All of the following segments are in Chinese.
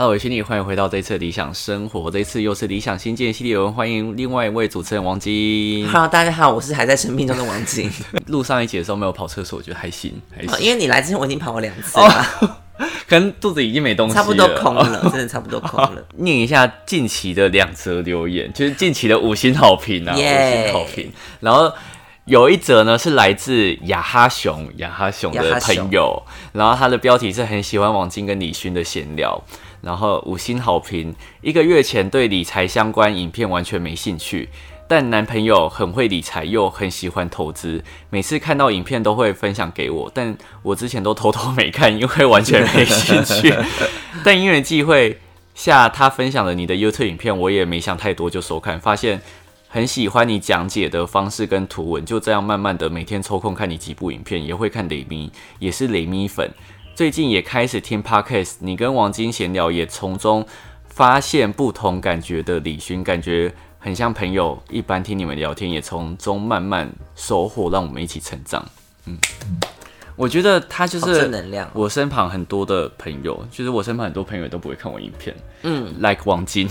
Hello，我是你，欢迎回到这一次的理想生活。这一次又是理想新建系列文，欢迎另外一位主持人王晶。Hello，大家好，我是还在生病中的王晶。录上一集的时候没有跑厕所，我觉得还行，还啊行。因为你来之前我已经跑过两次了，可能肚子已经没东西了，差不多空了，真的差不多空了。念一下近期的两则留言，就是近期的五星好评啊，五星好评。然后有一则呢是来自雅哈熊，雅哈熊的朋友，然后他的标题是很喜欢王晶跟李勋的闲聊，然后五星好评。一个月前对理财相关影片完全没兴趣。但男朋友很会理财，又很喜欢投资，每次看到影片都会分享给我，但我之前都偷偷没看，因为完全没兴趣。但因缘际会下，他分享了你的 YouTube 影片，我也没想太多就收看，发现很喜欢你讲解的方式跟图文，就这样慢慢的每天抽空看你几部影片，也会看雷咪，也是雷咪粉。最近也开始听 Podcast，你跟王晶闲聊，也从中发现不同感觉的李勋，感觉很像朋友一般听你们聊天，也从中慢慢收获，让我们一起成长。嗯，我觉得他就是正能量哦我身旁很多的朋友，就是我身旁很多朋友都不会看我影片，嗯，like 王晶，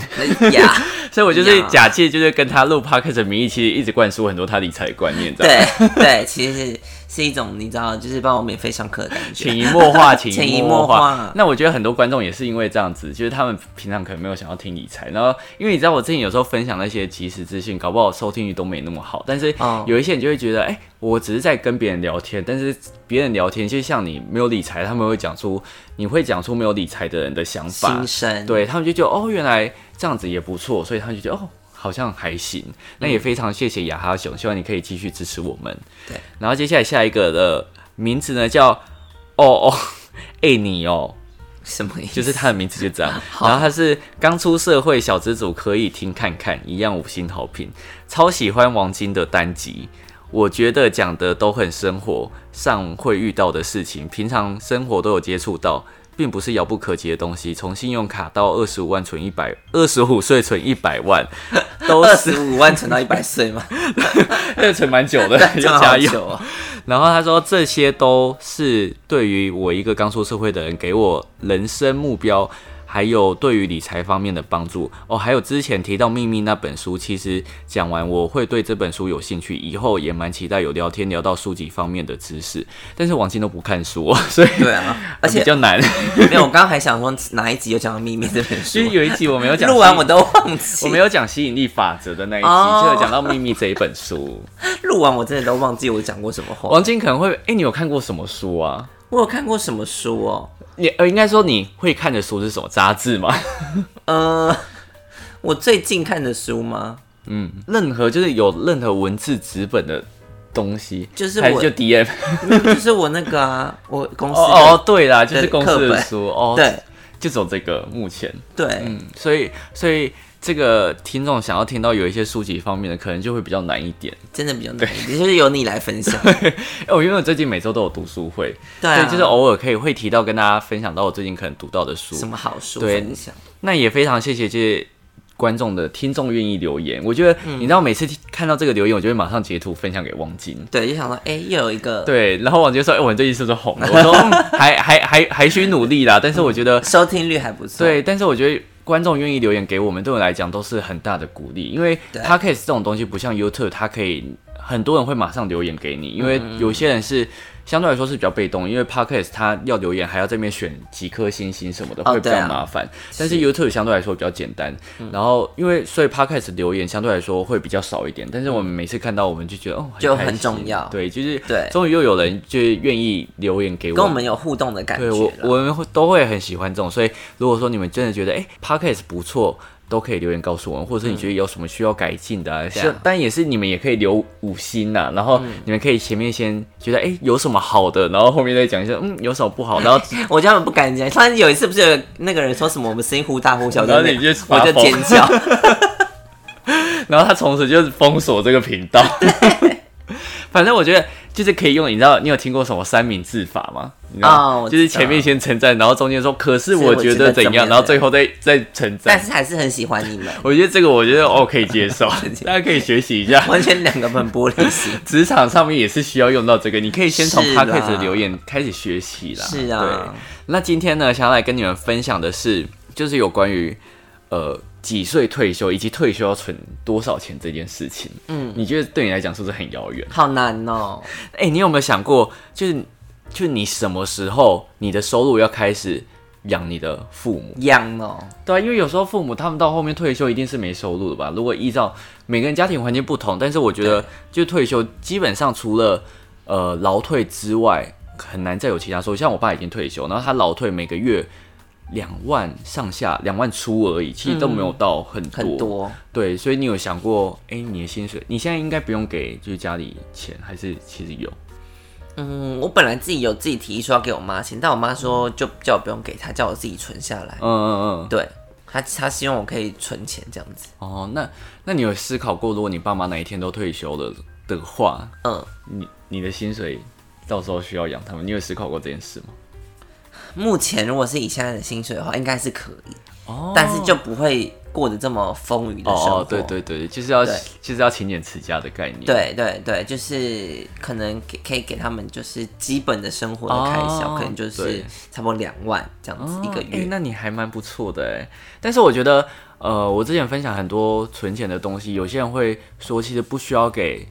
所以我就是假借就是跟他录 podcast 的名义，其实一直灌输很多他理财观念，对对，其实是是一种你知道，就是帮我免费上课的感觉。潜移默化，潜 潜移移默默化。那我觉得很多观众也是因为这样子，就是他们平常可能没有想要听理财，然后因为你知道我之前有时候分享那些即时资讯，搞不好收听率都没那么好，但是哦。有一些人就会觉得，哎、我只是在跟别人聊天，但是别人聊天就像你没有理财，他们会讲出你会讲出没有理财的人的想法。心，声，对他们就觉得哦，原来这样子也不错，所以他们就觉得哦，好像还行。那也非常谢谢雅哈熊，希望你可以继续支持我们。对，然后接下来下一个的名字呢叫哦哦，哎你哦，什么意思？就是他的名字就这样。然后他是刚出社会小资主，可以听看看，一样五星好评，超喜欢王晶的单集。我觉得讲的都很生活上会遇到的事情，平常生活都有接触到，并不是遥不可及的东西。从信用卡到二十五万存一百，二十五岁存一百万，都二是十五万存到一百岁吗？那 个存蛮久的，对，要加油。然后他说，这些都是对于我一个刚出社会的人，给我人生目标，还有对于理财方面的帮助哦。还有之前提到《秘密》那本书，其实讲完我会对这本书有兴趣，以后也蛮期待有聊天聊到书籍方面的知识。但是王晶都不看书，所以对啊，而且比较难。没有，我刚刚还想说哪一集有讲到《秘密》这本书其实，有一集我没有讲，录完我都忘记。我没有讲吸引力法则的那一集，哦就有讲到《秘密》这一本书。录完我真的都忘记我讲过什么话。王晶可能会，哎、你有看过什么书啊？我有看过什么书哦？你呃，应该说你会看的书是什么杂志吗？呃，我最近看的书吗？嗯，任何就是有任何文字纸本的东西，就是我是就 DM 嗯就是我那个啊，我公司哦哦，对啦，就是公司的书哦，，对就走这个目前，对，嗯，所以所以这个听众想要听到有一些书籍方面的，可能就会比较难一点。真的比较难。一点，就是由你来分享。哎，我因为我最近每周都有读书会，对就是偶尔可以会提到跟大家分享到我最近可能读到的书。什，么好书对。分享？那也非常谢谢这些观众的听众愿意留言。我觉得嗯你知道每次看到这个留言，我就会马上截图分享给汪晶。对，就想说，哎，又有一个对，然后汪晶说：“哎、我们最近是不是红了？”我说：“ 嗯、还还还还需努力啦。”但是我觉得，收听率还不错。对，但是我觉得观众愿意留言给我们，对我来讲都是很大的鼓励。因为对 podcast 这种东西不像 YouTube，它可以很多人会马上留言给你，因为嗯有些人是相对来说是比较被动，因为 podcast 它要留言还要这边选几颗星星什么的，会比较麻烦。但是 YouTube 相对来说比较简单，然后因为所以 podcast 留言相对来说会比较少一点，但是我们每次看到我们就觉得哦，就很重要。对，就是对。终于又有人就愿意留言给我。跟我们有互动的感觉对我。我们会都会很喜欢这种，所以如果说你们真的觉得哎、p o d c a s t 不错，都可以留言告诉我们，或者是你觉得有什么需要改进的、啊，对啊。是当然也是你们也可以留五星呐、然后你们可以前面先觉得哎、有什么好的，然后后面再讲一下嗯有什么不好，然后 我他们不敢讲，突然有一次不是有那个人说什么我们声音忽大忽小，然后你就我就尖叫。然后他从此就是封锁这个频道。反正我觉得就是可以用，你知道你有听过什么三明治法吗？你知道吗哦就是前面先称赞，然后中间说可是是我觉得得怎样，然后最后再再称赞但。是还是很喜欢你们，我觉得这个我觉得哦可以接受，大家可以学习一下。完全两个很玻璃心。职场上面也是需要用到这个，你可以先从是 p o 啦 d c a s t 的留言开始学习啦。是啊对，那今天呢，想要来跟你们分享的是，就是有关于呃几岁退休以及退休要存多少钱这件事情。嗯，你觉得对你来讲是不是很遥远？好难哦。哎、你有没有想过，就是就是你什么时候你的收入要开始养你的父母？养哦，对啊，因为有时候父母他们到后面退休一定是没收入的吧？如果依照每个人家庭环境不同，但是我觉得就退休基本上除了呃劳退之外，很难再有其他收入。像我爸已经退休，然后他劳退每个月两万上下，两万出而已，其实都没有到很多。很多。对，所以你有想过，哎、你的薪水，你现在应该不用给就是家里钱，还是其实有？嗯，我本来自己有自己提议说要给我妈钱，但我妈说就叫我不用给她，叫我自己存下来。嗯嗯嗯。对，她她希望我可以存钱这样子。哦，那那你有思考过，如果你爸妈哪一天都退休了的话，嗯，你你的薪水到时候需要养他们，你有思考过这件事吗？目前如果是以现在的薪水的话，应该是可以，哦但是就不会过得这么丰腴的生活。哦，对对对，就是要对就是要勤俭持家的概念。，对对对，就是可能给可以给他们就是基本的生活的开销，哦可能就是对差不多两万这样子一个哎、月。那你还蛮不错的哎。但是我觉得，呃，我之前分享很多存钱的东西，有些人会说，其实不需要给，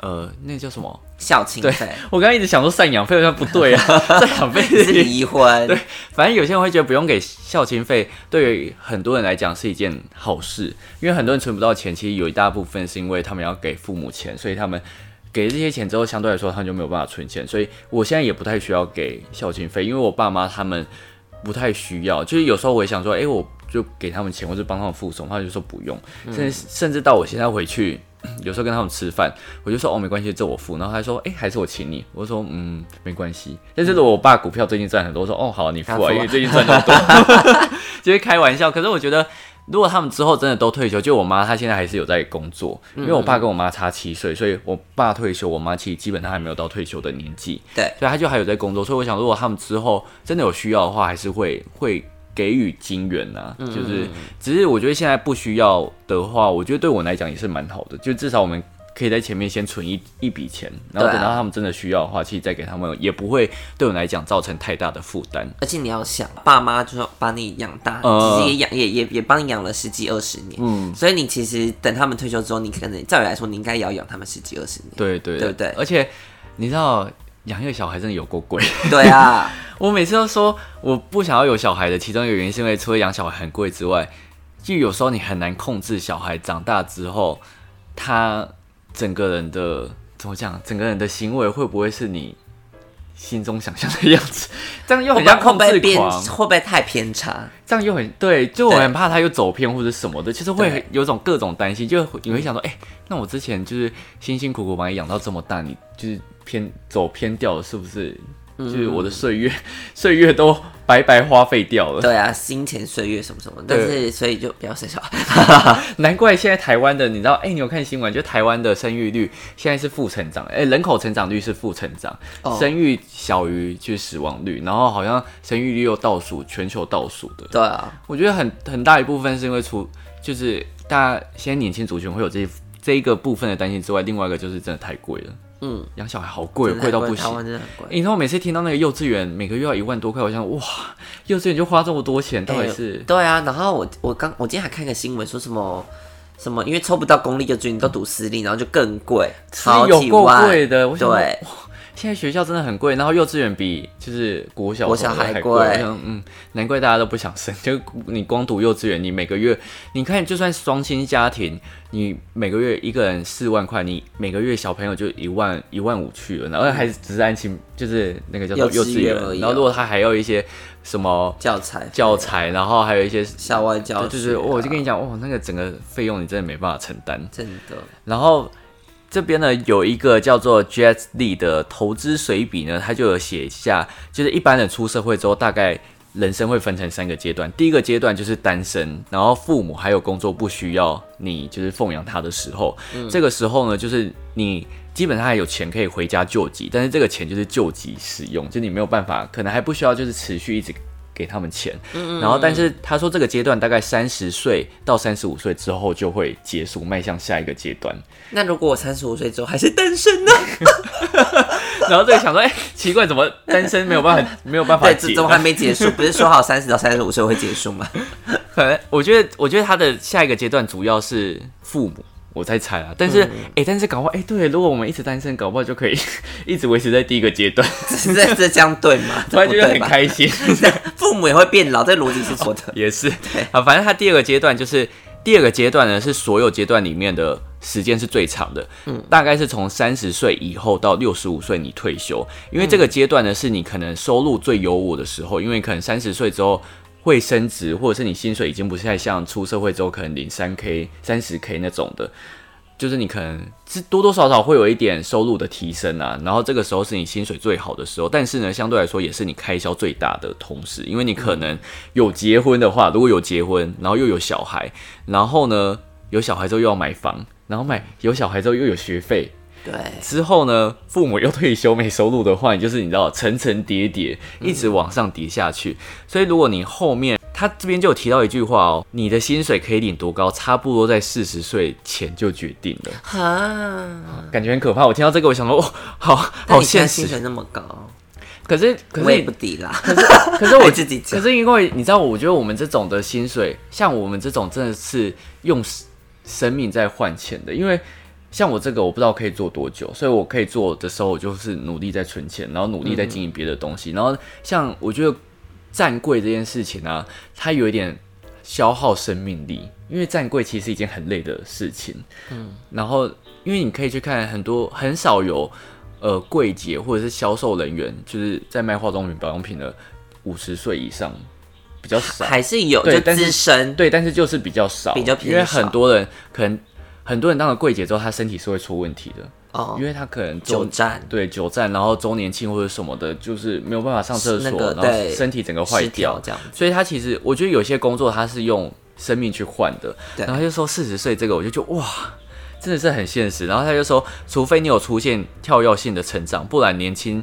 呃，那个叫什么？孝亲对费我刚刚一直想说赡养费，好像不对啊，赡养费是离婚，对，反正有些人会觉得不用给孝亲费，对于很多人来讲是一件好事，因为很多人存不到钱，其实有一大部分是因为他们要给父母钱，所以他们给这些钱之后，相对来说他们就没有办法存钱，所以我现在也不太需要给孝亲费，因为我爸妈他们不太需要，就是有时候我也想说，哎、我就给他们钱，或者帮他们付送，他就说不用，甚至甚至到我现在回去。有时候跟他们吃饭，我就说哦没关系，这我付。然后他说哎、还是我请你。我就说嗯没关系。但是我爸股票最近赚很多，我说哦好你付啊，他付啊因为最近赚很多，就是开玩笑。可是我觉得如果他们之后真的都退休，就我妈她现在还是有在工作，因为我爸跟我妈差七岁，所以我爸退休，我妈其实基本上还没有到退休的年纪，对所以她就还有在工作。所以我想，如果他们之后真的有需要的话，还是会会。给予金援呐、就是，只是我觉得现在不需要的话，我觉得对我来讲也是蛮好的，就至少我们可以在前面先存一一笔钱，然后等到他们真的需要的话，其实再给他们，也不会对我来讲造成太大的负担。而且你要想，爸妈就是把你养大，嗯其实也养也也也帮你养了十几二十年，嗯，所以你其实等他们退休之后，你可能照理来说，你应该也要养他们十几二十年。对对对不对而且你知道养一个小孩真的有够贵。对啊，我每次都说我不想要有小孩的，其中一个原因是因为除了养小孩很贵之外，就有时候你很难控制小孩长大之后，他整个人的怎么讲，整个人的行为会不会是你心中想象的样子？这样又会很像控制狂，会不会太偏差？这样又很对，就我很怕他又走偏或者什么的，其实会有种各种担心，就你会想说，哎、那我之前就是辛辛苦苦把你养到这么大，你就是偏走偏掉了，是不是？就是我的岁月，岁月都白白花费掉了。对啊，金钱岁月什么什么，但是所以就不要生小孩。难怪现在台湾的，你知道，哎、你有看新闻？就台湾的生育率现在是负成长，哎、人口成长率是负成长，哦生育小于就是死亡率，然后好像生育率又倒数，全球倒数的。对啊，我觉得很很大一部分是因为除就是大家现在年轻族群会有这一这一个部分的担心之外，另外一个就是真的太贵了，嗯，养小孩好贵，贵到不行。湾真的很贵。欸你知道我每次听到那个幼稚园每个月要一万多块，我想哇，幼稚园就花这么多钱，到底是？对啊，然后我我刚我今天还看个新闻，说什么什么，因为抽不到公立幼稚园，你都读私立，然后就更贵，超级。贵的，我想说对，现在学校真的很贵，然后幼稚园比就是国小国小还还贵嗯，难怪大家都不想生。就你光读幼稚园，你每个月，你看就算双亲家庭，你每个月一个人四万块，你每个月小朋友就一万一万五去了，然后还是只是安心，就是那个叫做幼稚园园而已哦然后如果他还要一些什么教材教材，然后还有一些。校外教就是我就跟你讲，哇，那个整个费用你真的没办法承担。真的然后这边呢有一个叫做 Jet Lee 的投资随笔呢，他就有写下，就是一般人出社会之后，大概人生会分成三个阶段。第一个阶段就是单身，然后父母还有工作不需要你就是奉养他的时候，这个时候呢，就是你。基本上还有钱可以回家救急，但是这个钱就是救急使用，就你没有办法，可能还不需要就是持续一直给他们钱。然后，但是他说这个阶段大概三十岁到三十五岁之后就会结束，迈向下一个阶段。那如果我三十五岁之后还是单身呢？然后这个想说，哎、奇怪，怎么单身没有办法 没有办法对，结怎？么还没结束？不是说好三十到三十五岁会结束吗？可能我觉得，我觉得他的下一个阶段主要是父母，我在猜啊。但是，哎、但是搞不好，哎、对，如果我们一直单身，搞不好就可以 一直维持在第一个阶段，这这这这样对吗？突然觉得很？开心。父母也会变老，这逻辑是错的。也是啊，反正他第二个阶段就是第二个阶段呢，是所有阶段里面的时间是最长的，嗯，大概是从三十岁以后到六十五岁你退休，因为这个阶段呢是你可能收入最优渥的时候，因为可能三十岁之后。会升职，或者是你薪水已经不是太像出社会之后可能领三 k、三十 k 那种的，就是你可能是多多少少会有一点收入的提升啊，然后这个时候是你薪水最好的时候，但是呢，相对来说也是你开销最大的同时，因为你可能有结婚的话，如果有结婚，然后又有小孩，然后呢有小孩之后又要买房，然后买有小孩之后又有学费，对，之后呢，父母又退休没收入的话，你就是你知道层层叠叠，一直往上叠下去。所以如果你后面他这边就有提到一句话哦，你的薪水可以领多高，差不多在四十岁前就决定了，哈，感觉很可怕。我听到这个，我想说，哦，好那好现实。薪水那么高，可是可是不低啦。可是可是我 自己讲可是因为你知道，我觉得我们这种的薪水，像我们这种真的是用生命在换钱的，因为。像我这个，我不知道可以做多久，所以我可以做的时候，我就是努力在存钱，然后努力在经营别的东西。然后像我觉得站柜这件事情啊，它有一点消耗生命力，因为站柜其实是一件很累的事情。嗯，然后因为你可以去看很多很少有呃柜姐或者是销售人员，就是在卖化妆品、保养品的五十岁以上比较少。还是有，就对但是资深。对，但是就是比较少，比较偏因为很多人可能很多人当了柜姐之后，他身体是会出问题的，哦。因，为他可能久站。对久站，然后周年庆或者什么的，就是没有办法上厕所，那个然后对身体整个坏掉，这样。所以他其实我觉得有些工作他是用生命去换的，然后他就说四十岁这个，我就觉得哇。真的是很现实，然后他就说，除非你有出现跳跃性的成长，不然年轻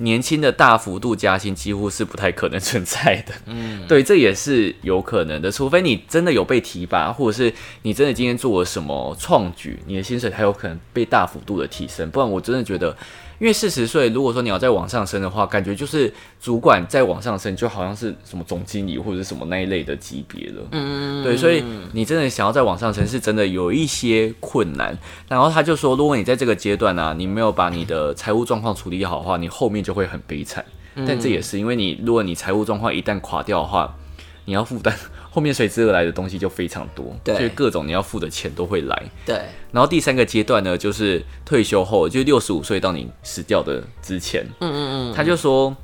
年轻的大幅度加薪几乎是不太可能存在的。嗯，对，这也是有可能的，除非你真的有被提拔，或者是你真的今天做了什么创举，你的薪水才有可能被大幅度的提升。不然我真的觉得，因为四十岁，如果说你要再往上升的话，感觉就是主管再往上升，就好像是什么总经理或者是什么那一类的级别了。嗯，对，所以你真的想要再往上升，是真的有一些困难。然后他就说，如果你在这个阶段呢、啊，你没有把你的财务状况处理好的话，你后面就会很悲惨。但这也是因为你，如果你财务状况一旦垮掉的话，你要负担后面随之而来的东西就非常多，对所以各种你要付的钱都会来。对，然后第三个阶段呢，就是退休后，就是六十五岁到你死掉的之前。嗯嗯嗯，他就说，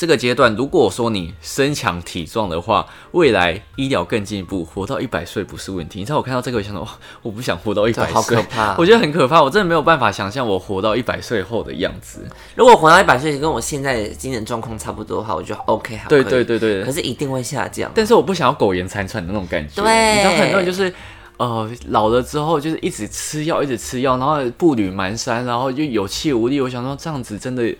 这个阶段如果说你身强体壮的话，未来医疗更进一步，活到一百岁不是问题。你知道我看到这个，我想到，我不想活到一百岁好可，怕。我觉得很可怕，我真的没有办法想象我活到一百岁后的样子。如果活到一百岁，跟我现在的精神状况差不多的话，我觉得 OK 好对对对对可是一定会下降。但是我不想要苟延残喘的那种感觉。对你知道很多人就是。呃，老了之后就是一直吃药，一直吃药，然后步履蹒跚，然后就有气无力。我想说，这样子真的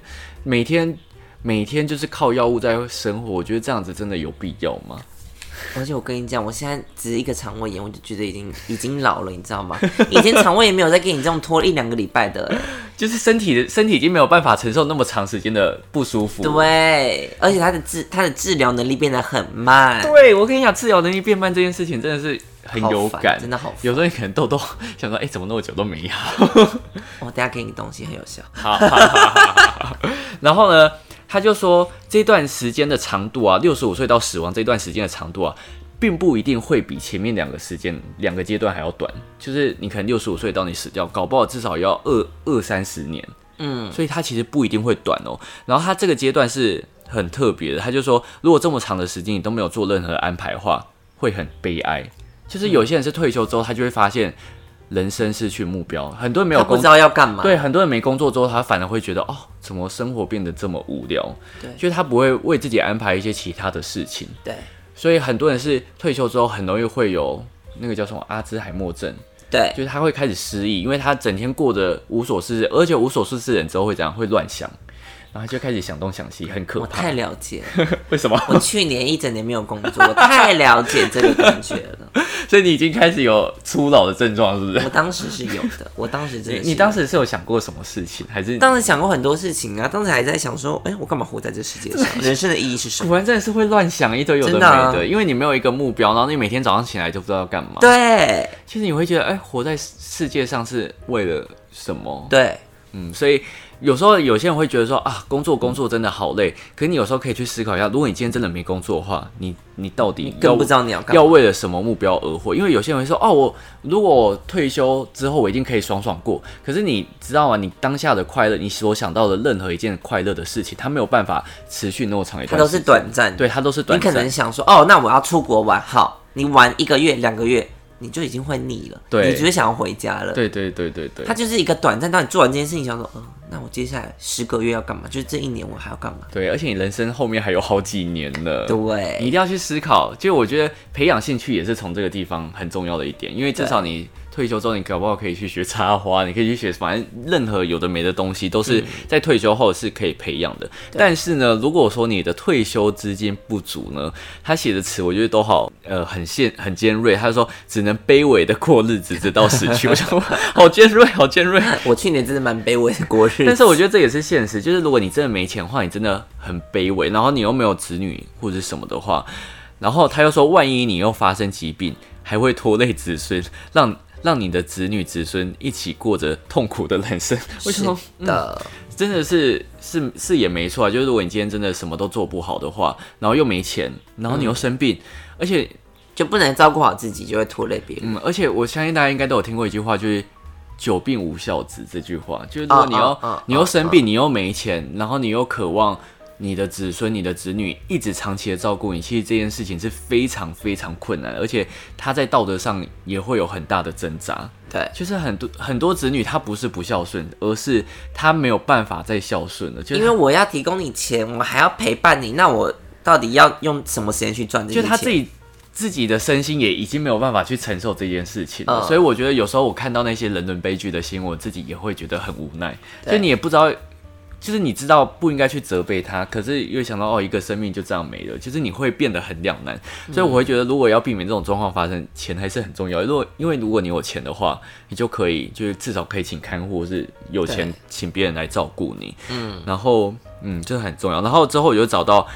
每天每天就是靠药物在生活，我觉得这样子真的有必要吗？而且我跟你讲，我现在只是一个肠胃炎，我就觉得已经已经老了，你知道吗？以前肠胃炎没有再给你这种拖一两个礼拜的，就是身体的身体已经没有办法承受那么长时间的不舒服。对，而且他的治他的治疗能力变得很慢，对，我跟你讲，治疗能力变慢这件事情真的是很有感，真的好有时候你可能痘痘想说，哎、怎么那么久都没好？我等下给你东西很有效。好，好好好好然后呢，他就说这段时间的长度啊，六十五岁到死亡这段时间的长度啊，并不一定会比前面两个时间两个阶段还要短。就是你可能六十五岁到你死掉，搞不好至少要二二三十年。嗯，所以它其实不一定会短哦。然后他这个阶段是很特别的，他就说，如果这么长的时间你都没有做任何安排的话，会很悲哀。就是有些人是退休之后，他就会发现人生失去目标，很多人没有工作不知道要干嘛。对，很多人没工作之后，他反而会觉得哦，怎么生活变得这么无聊？对就是他不会为自己安排一些其他的事情，对所以很多人是退休之后很容易会有那个叫什么阿兹海默症，对就是他会开始失忆，因为他整天过得无所事事，而且无所事事的人之后会怎样？会乱想。然后就开始想东想西，很可怕。我太了解了，为什么？我去年一整年没有工作，我太了解这个感觉了。所以你已经开始有初老的症状，是不是？我当时是有的，我当时真的是你当时是有想过什么事情，还是当时想过很多事情啊，当时还在想说，哎、我干嘛活在这世界上？人生的意义是什么？果然真的是会乱想一堆有的没真的啊，因为你没有一个目标，然后你每天早上起来就不知道要干嘛。，对其实你会觉得，哎、活在世界上是为了什么？对，嗯，所以有时候有些人会觉得说啊，工作工作真的好累。可是你有时候可以去思考一下，如果你今天真的没工作的话，你你到底要更不知道你要干。要为了什么目标而活？因为有些人会说，哦，我如果我退休之后，我一定可以爽爽过。可是你知道吗？你当下的快乐，你所想到的任何一件快乐的事情，它没有办法持续那么长一段它都是短暂的，对，它都是短暂你可。能想说，哦，那我要出国玩，好，你玩一个月、两个月，你就已经会腻了，对你只是想要回家了。对对对对对它，就是一个短暂，当你做完这件事情，想说，嗯、那我接下来十个月要干嘛？就是这一年我还要干嘛？对，而且你人生后面还有好几年呢。你对，一定要去思考。就我觉得培养兴趣也是从这个地方很重要的一点，因为至少你退休之后，你搞不好可以去学插花，你可以去学，反正任何有的没的东西都是在退休后是可以培养的。但是呢，如果说你的退休资金不足呢，他写的词我觉得都好，呃，很现很尖锐。他说只能卑微的过日子，直到死去。我想说，好尖锐，好尖锐。我去年真的蛮卑微的过日子，但是我觉得这也是现实，就是如果你真的没钱的话，你真的很卑微，然后你又没有子女或者什么的话，然后他又说，万一你又发生疾病，还会拖累子孙，让让你的子女子孙一起过着痛苦的人生。为什么？是的，真的是是是也没错啊，就是如果你今天真的什么都做不好的话，然后又没钱，然后你又生病，而且就不能照顾好自己，就会拖累别人。嗯，而且我相信大家应该都有听过一句话，就是“久病无孝子”这句话。就是如果你要、你又生病，你又没钱，然后你又渴望你的子孙、你的子女一直长期的照顾你，其实这件事情是非常非常困难，而且他在道德上也会有很大的挣扎。对，就是很多很多子女他不是不孝顺，而是他没有办法再孝顺了，就是因为我要提供你钱，我还要陪伴你，那我到底要用什么时间去赚这些钱？就他自己自己的身心也已经没有办法去承受这件事情了，嗯所以我觉得有时候我看到那些人伦悲剧的新闻，我自己也会觉得很无奈。就你也不知道，就是你知道不应该去责备他，可是又想到哦，一个生命就这样没了，就是你会变得很两难。所以我会觉得，如果要避免这种状况发生，钱还是很重要。如果因为如果你有钱的话，你就可以就是至少可以请看护，或是有钱请别人来照顾你。嗯，然后嗯，这很重要。然后之后我就找到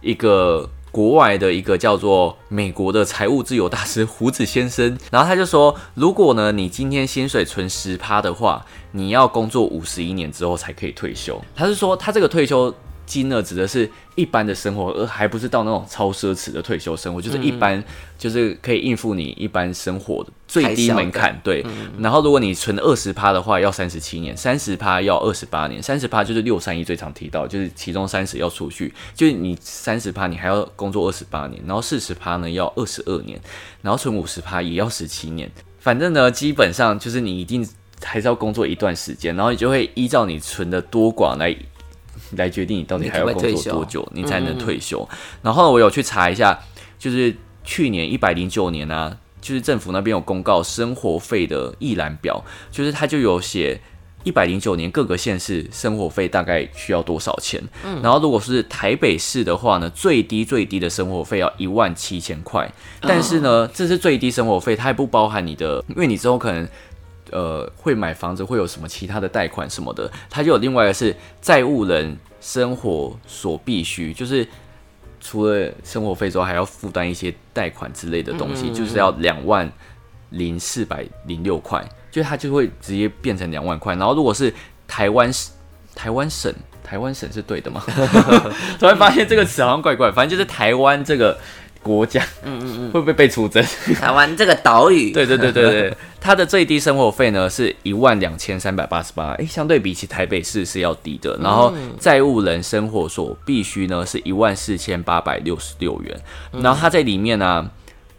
一个国外的一个叫做美国的财务自由大师胡子先生，然后他就说，如果呢你今天薪水存十趴的话，你要工作五十一年之后才可以退休。他是说他这个退休。金额指的是一般的生活，而还不是到那种超奢侈的退休生活，就是一般，就是可以应付你一般生活的最低门槛。对，然后如果你存二十趴的话，要三十七年；三十趴要二十八年；三十趴就是六三一最常提到，就是其中三十要储蓄，就是你三十趴你还要工作二十八年，然后四十趴呢要二十二年，然后存五十趴也要十七年。反正呢，基本上就是你一定还是要工作一段时间，然后你就会依照你存的多寡来 来决定你到底还要工作多久，你才能退休。然后我有去查一下，就是去年一百零九年啊，就是政府那边有公告生活费的一览表，就是它就有写。一百零九年各个县市生活费大概需要多少钱？嗯然后如果是台北市的话呢，最低最低的生活费要一万七千块，但是呢，这是最低生活费，它还不包含你的，因为你之后可能呃会买房子，会有什么其他的贷款什么的，它就有另外一个是债务人生活所必须，就是除了生活费之外，还要负担一些贷款之类的东西，就是要两万零四百零六块，就是它就会直接变成两万块。然后如果是台湾市台湾省台湾省是对的吗？突然发现这个词好像怪怪，反正就是台湾这个国家，嗯嗯嗯，会不会被出征？台湾这个岛屿，对对对对对，它的最低生活费呢是一万两千三百八十八，哎，相对比起台北市是要低的。然后债务人生活所必须呢是一万四千八百六十六元，然后它在里面呢、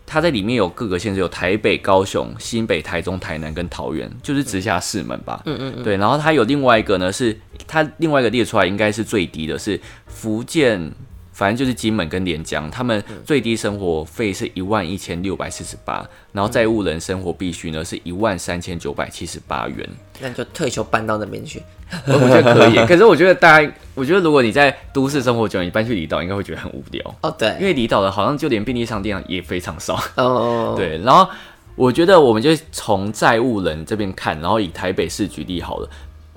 它在里面有各个县市，有台北、高雄、新北、台中、台南跟桃园，就是直辖市们吧。嗯嗯对，然后它有另外一个呢，是它另外一个列出来应该是最低的，是福建反正就是金门跟连江，他们最低生活费是一万一千六百四十八，然后债务人生活必须呢是一万三千九百七十八元。那就退休搬到那边去。我我觉得可以，可是我觉得大家，我觉得如果你在都市生活久，你搬去离岛应该会觉得很无聊。哦，对，因为离岛的好像就连便利商店也非常少。哦哦，对，然后我觉得我们就从债务人这边看，然后以台北市举例好了。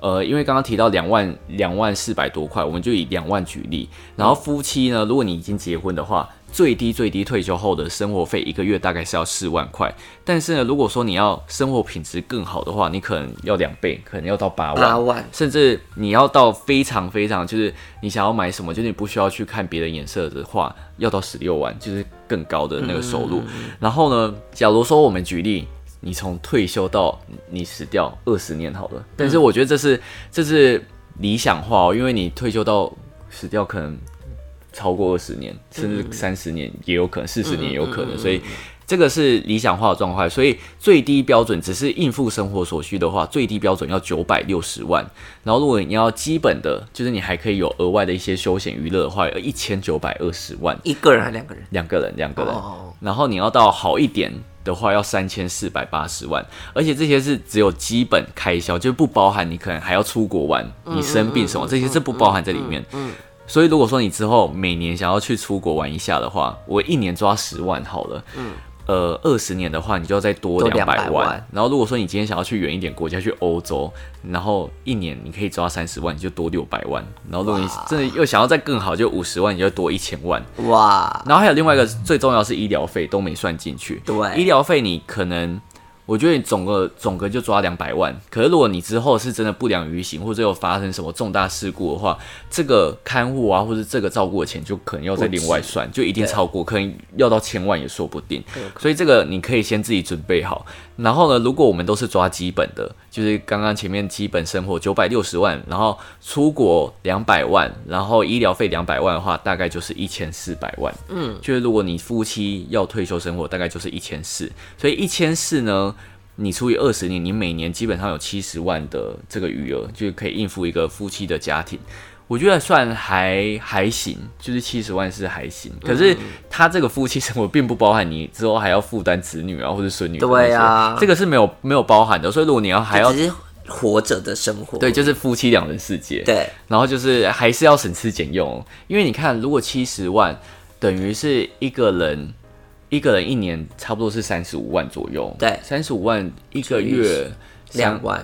呃，因为刚刚提到两万两万四百多块，我们就以两万举例。然后夫妻呢，如果你已经结婚的话，最低最低退休后的生活费一个月大概是要四万块。但是呢，如果说你要生活品质更好的话，你可能要两倍，可能要到八万，八万，甚至你要到非常非常，就是你想要买什么，就是你不需要去看别人眼色的话，要到十六万，就是更高的那个收入。然后呢，假如说我们举例。你从退休到你死掉二十年好了，但是我觉得这是这是理想化哦，因为你退休到死掉可能超过二十年，甚至三十年也有可能，四十年也有可能，所以这个是理想化的状态。所以最低标准只是应付生活所需的话，最低标准要九百六十万。然后如果你要基本的，就是你还可以有额外的一些休闲娱乐的话，要一千九百二十万。一个人还是两个人？两个人，两个人。然后你要到好一点。的话要三千四百八十万，而且这些是只有基本开销，就不包含你可能还要出国玩，你生病什么这些是不包含在里面。嗯，所以如果说你之后每年想要去出国玩一下的话，我一年抓十万好了。嗯。呃，二十年的话，你就要再多两百万。然后，如果说你今天想要去远一点国家，去欧洲，然后一年你可以抓三十万，你就多六百万。然后，如果你真的又想要再更好，就五十万，你就多一千万。哇！然后还有另外一个最重要是医疗费都没算进去。对，医疗费你可能。我觉得你总个总个就抓两百万，可是如果你之后是真的不良于行，或者有发生什么重大事故的话，这个看护啊，或者这个照顾的钱就可能要再另外算，就一定超过，可能要到千万也说不定。所以这个你可以先自己准备好。然后呢，如果我们都是抓基本的，就是刚刚前面基本生活九百六十万，然后出国两百万，然后医疗费两百万的话，大概就是一千四百万。嗯，就是如果你夫妻要退休生活，大概就是一千四。所以一千四呢？你除以二十年，你每年基本上有七十万的这个余额，就可以应付一个夫妻的家庭。我觉得算还还行，就是七十万是还行。可是他这个夫妻生活并不包含你之后还要负担子女啊或者孙女。对啊，这个是没有没有包含的。所以如果你要还要活着的生活，对，就是夫妻两人世界。对，然后就是还是要省吃俭用，因为你看，如果七十万等于是一个人。一个人一年差不多是三十五万左右，对，三十五万一个月两万，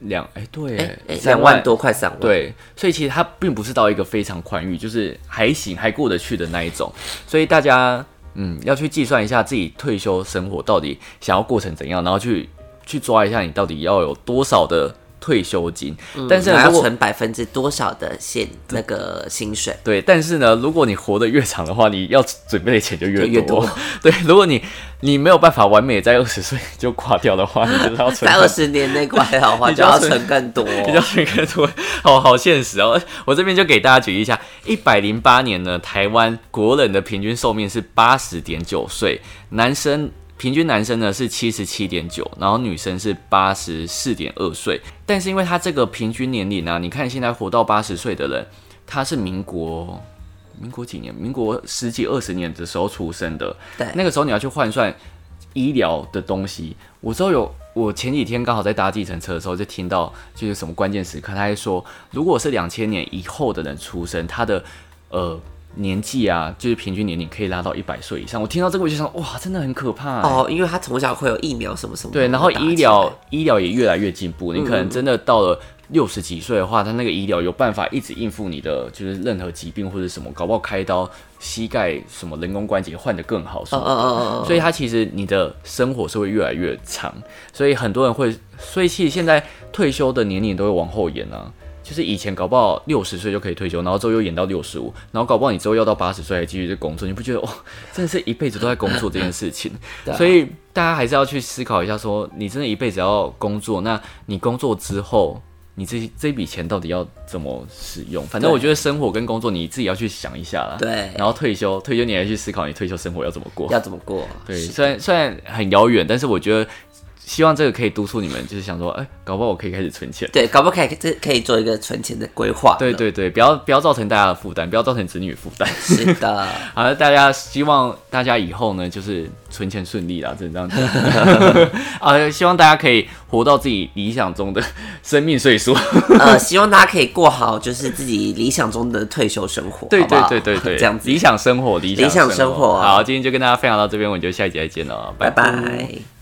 两哎对，两万多块三万，对，所以其实它并不是到一个非常宽裕，就是还行还过得去的那一种，所以大家嗯要去计算一下自己退休生活到底想要过成怎样，然后去去抓一下你到底要有多少的。退休金，但是要存百分之多少的现那个薪水？对，但是呢，如果你活得越长的话，你要准备的钱就越多。对，如果你你没有办法完美在二十岁就挂掉的话，你就要存在二十年内挂掉的话，就要存更多，就要存更多。好好现实哦！我这边就给大家举一下，一百零八年呢，台湾国人的平均寿命是八十点九岁，男生。平均男生呢是七十七点九，然后女生是八十四点二岁。但是因为他这个平均年龄呢，你看现在活到八十岁的人，他是民国民国几年？民国十几二十年的时候出生的。对，那个时候你要去换算医疗的东西。我知道有，我前几天刚好在搭计程车的时候就听到，就是什么关键时刻，他还说，如果是两千年以后的人出生，他的呃。年纪啊，就是平均年龄可以拉到一百岁以上。我听到这个我就想，哇，真的很可怕哦。因为他从小会有疫苗什么什么。对，然后医疗医疗也越来越进步。你可能真的到了六十几岁的话，他那个医疗有办法一直应付你的，就是任何疾病或者什么，搞不好开刀膝盖什么人工关节换的更好。嗯嗯嗯嗯。所以他其实你的生活是会越来越长。所以很多人会，所以其实现在退休的年龄都会往后延啊。就是以前搞不好六十岁就可以退休，然后之后又演到六十五，然后搞不好你之后要到八十岁还继续在工作，你不觉得哇，真的是一辈子都在工作这件事情？所以大家还是要去思考一下，说你真的一辈子要工作，那你工作之后，你这这笔钱到底要怎么使用？反正我觉得生活跟工作你自己要去想一下啦。对，然后退休，退休你还去思考你退休生活要怎么过？要怎么过？对，虽然虽然很遥远，但是我觉得。希望这个可以督促你们，就是想说，哎、搞不好我可以开始存钱。对，搞不好可以这可以做一个存钱的规划。对，对对，不要不要造成大家的负担，不要造成子女的负担。是的，好了，大家希望大家以后呢，就是存钱顺利啦，只能这样讲。啊，希望大家可以活到自己理想中的生命岁数。呃，希望大家可以过好就是自己理想中的退休生活。对对对对对，这样子。理想生活，理理想生生活好，今天就跟大家分享到这边，我们就下一集再见了，拜拜拜。